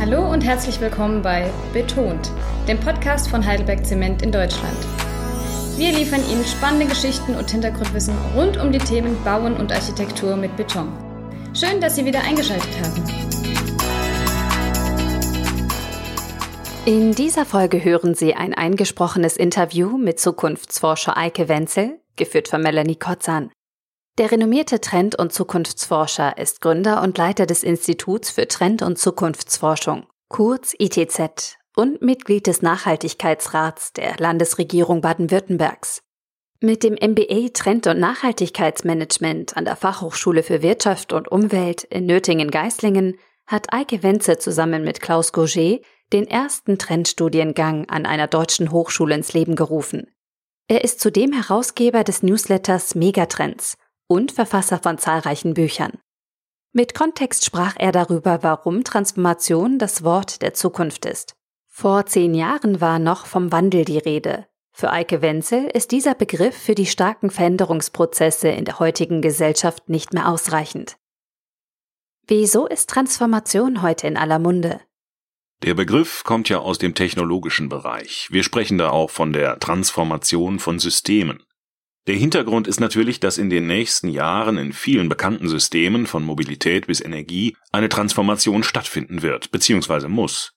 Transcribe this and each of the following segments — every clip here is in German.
Hallo und herzlich willkommen bei Betont, dem Podcast von Heidelberg Zement in Deutschland. Wir liefern Ihnen spannende Geschichten und Hintergrundwissen rund um die Themen Bauen und Architektur mit Beton. Schön, dass Sie wieder eingeschaltet haben. In dieser Folge hören Sie ein eingesprochenes Interview mit Zukunftsforscher Eike Wenzel, geführt von Melanie Kotzan. Der renommierte Trend- und Zukunftsforscher ist Gründer und Leiter des Instituts für Trend- und Zukunftsforschung, kurz ITZ, und Mitglied des Nachhaltigkeitsrats der Landesregierung Baden-Württembergs. Mit dem MBA Trend- und Nachhaltigkeitsmanagement an der Fachhochschule für Wirtschaft und Umwelt in Nöttingen-Geislingen hat Eike Wenze zusammen mit Klaus Gauget den ersten Trendstudiengang an einer deutschen Hochschule ins Leben gerufen. Er ist zudem Herausgeber des Newsletters Megatrends und Verfasser von zahlreichen Büchern. Mit Kontext sprach er darüber, warum Transformation das Wort der Zukunft ist. Vor zehn Jahren war noch vom Wandel die Rede. Für Eike Wenzel ist dieser Begriff für die starken Veränderungsprozesse in der heutigen Gesellschaft nicht mehr ausreichend. Wieso ist Transformation heute in aller Munde? Der Begriff kommt ja aus dem technologischen Bereich. Wir sprechen da auch von der Transformation von Systemen. Der Hintergrund ist natürlich, dass in den nächsten Jahren in vielen bekannten Systemen von Mobilität bis Energie eine Transformation stattfinden wird bzw. muss.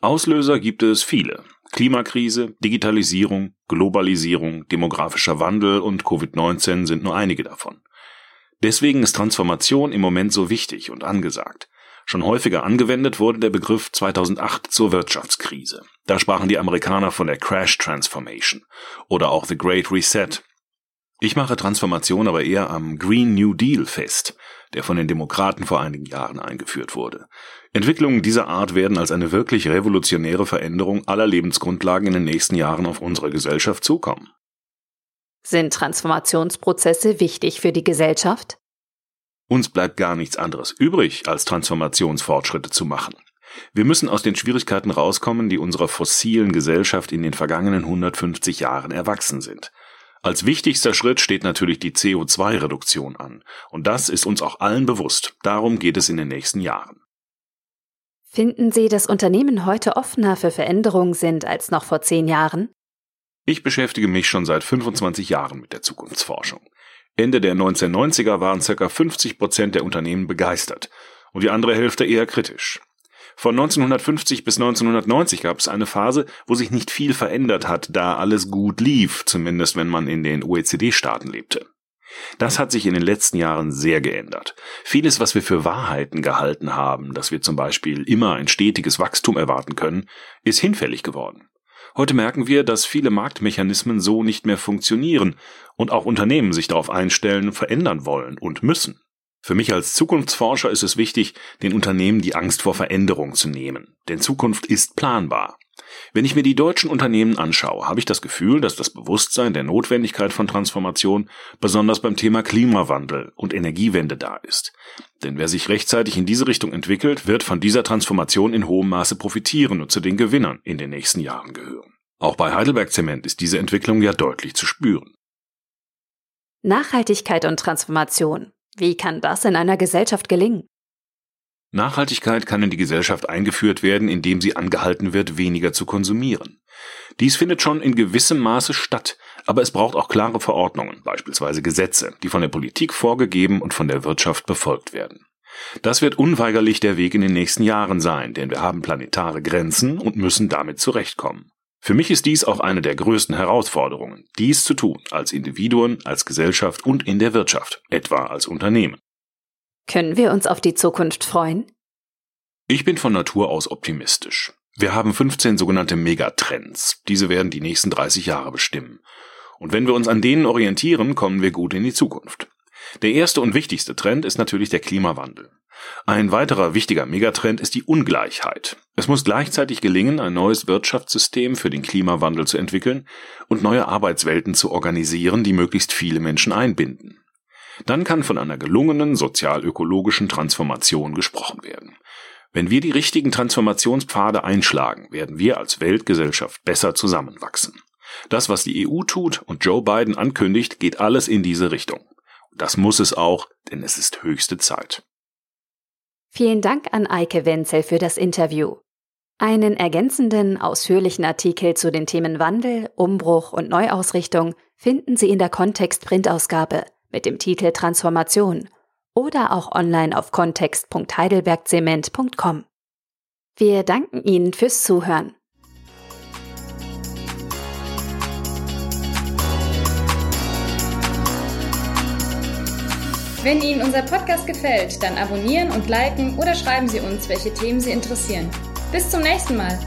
Auslöser gibt es viele. Klimakrise, Digitalisierung, Globalisierung, demografischer Wandel und Covid-19 sind nur einige davon. Deswegen ist Transformation im Moment so wichtig und angesagt. Schon häufiger angewendet wurde der Begriff 2008 zur Wirtschaftskrise. Da sprachen die Amerikaner von der Crash Transformation oder auch The Great Reset. Ich mache Transformation aber eher am Green New Deal fest, der von den Demokraten vor einigen Jahren eingeführt wurde. Entwicklungen dieser Art werden als eine wirklich revolutionäre Veränderung aller Lebensgrundlagen in den nächsten Jahren auf unsere Gesellschaft zukommen. Sind Transformationsprozesse wichtig für die Gesellschaft? Uns bleibt gar nichts anderes übrig, als Transformationsfortschritte zu machen. Wir müssen aus den Schwierigkeiten rauskommen, die unserer fossilen Gesellschaft in den vergangenen 150 Jahren erwachsen sind. Als wichtigster Schritt steht natürlich die CO2-Reduktion an. Und das ist uns auch allen bewusst. Darum geht es in den nächsten Jahren. Finden Sie, dass Unternehmen heute offener für Veränderungen sind als noch vor zehn Jahren? Ich beschäftige mich schon seit 25 Jahren mit der Zukunftsforschung. Ende der 1990er waren ca. 50 Prozent der Unternehmen begeistert und die andere Hälfte eher kritisch. Von 1950 bis 1990 gab es eine Phase, wo sich nicht viel verändert hat, da alles gut lief, zumindest wenn man in den OECD-Staaten lebte. Das hat sich in den letzten Jahren sehr geändert. Vieles, was wir für Wahrheiten gehalten haben, dass wir zum Beispiel immer ein stetiges Wachstum erwarten können, ist hinfällig geworden. Heute merken wir, dass viele Marktmechanismen so nicht mehr funktionieren und auch Unternehmen sich darauf einstellen, verändern wollen und müssen. Für mich als Zukunftsforscher ist es wichtig, den Unternehmen die Angst vor Veränderung zu nehmen, denn Zukunft ist planbar. Wenn ich mir die deutschen Unternehmen anschaue, habe ich das Gefühl, dass das Bewusstsein der Notwendigkeit von Transformation besonders beim Thema Klimawandel und Energiewende da ist. Denn wer sich rechtzeitig in diese Richtung entwickelt, wird von dieser Transformation in hohem Maße profitieren und zu den Gewinnern in den nächsten Jahren gehören. Auch bei Heidelberg Zement ist diese Entwicklung ja deutlich zu spüren. Nachhaltigkeit und Transformation. Wie kann das in einer Gesellschaft gelingen? Nachhaltigkeit kann in die Gesellschaft eingeführt werden, indem sie angehalten wird, weniger zu konsumieren. Dies findet schon in gewissem Maße statt, aber es braucht auch klare Verordnungen, beispielsweise Gesetze, die von der Politik vorgegeben und von der Wirtschaft befolgt werden. Das wird unweigerlich der Weg in den nächsten Jahren sein, denn wir haben planetare Grenzen und müssen damit zurechtkommen. Für mich ist dies auch eine der größten Herausforderungen, dies zu tun, als Individuen, als Gesellschaft und in der Wirtschaft, etwa als Unternehmen. Können wir uns auf die Zukunft freuen? Ich bin von Natur aus optimistisch. Wir haben 15 sogenannte Megatrends. Diese werden die nächsten 30 Jahre bestimmen. Und wenn wir uns an denen orientieren, kommen wir gut in die Zukunft. Der erste und wichtigste Trend ist natürlich der Klimawandel. Ein weiterer wichtiger Megatrend ist die Ungleichheit. Es muss gleichzeitig gelingen, ein neues Wirtschaftssystem für den Klimawandel zu entwickeln und neue Arbeitswelten zu organisieren, die möglichst viele Menschen einbinden. Dann kann von einer gelungenen sozial-ökologischen Transformation gesprochen werden. Wenn wir die richtigen Transformationspfade einschlagen, werden wir als Weltgesellschaft besser zusammenwachsen. Das, was die EU tut und Joe Biden ankündigt, geht alles in diese Richtung. Das muss es auch, denn es ist höchste Zeit. Vielen Dank an Eike Wenzel für das Interview. Einen ergänzenden, ausführlichen Artikel zu den Themen Wandel, Umbruch und Neuausrichtung finden Sie in der Kontext-Printausgabe mit dem Titel Transformation oder auch online auf kontext.heidelbergzement.com. Wir danken Ihnen fürs Zuhören. Wenn Ihnen unser Podcast gefällt, dann abonnieren und liken oder schreiben Sie uns, welche Themen Sie interessieren. Bis zum nächsten Mal.